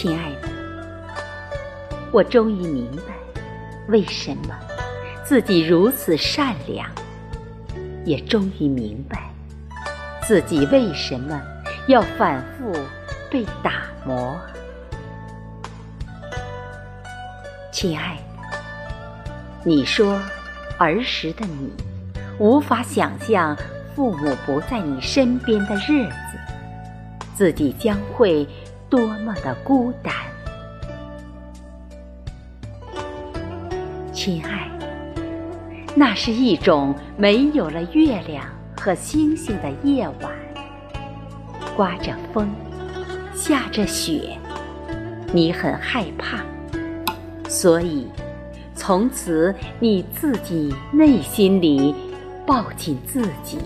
亲爱的，我终于明白，为什么自己如此善良，也终于明白，自己为什么要反复被打磨。亲爱的，你说儿时的你无法想象父母不在你身边的日子，自己将会多么的孤单。亲爱，那是一种没有了月亮和星星的夜晚，刮着风，下着雪，你很害怕。所以，从此你自己内心里抱紧自己，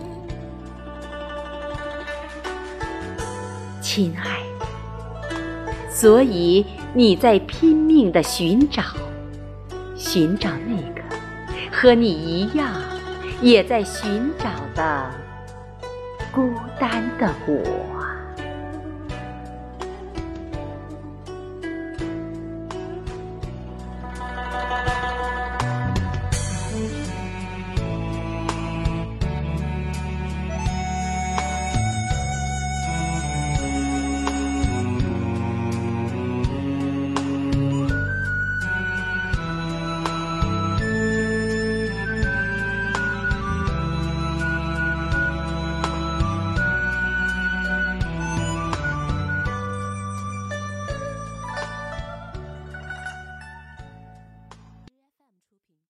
亲爱。所以你在拼命的寻找，寻找那个和你一样也在寻找的孤单的我。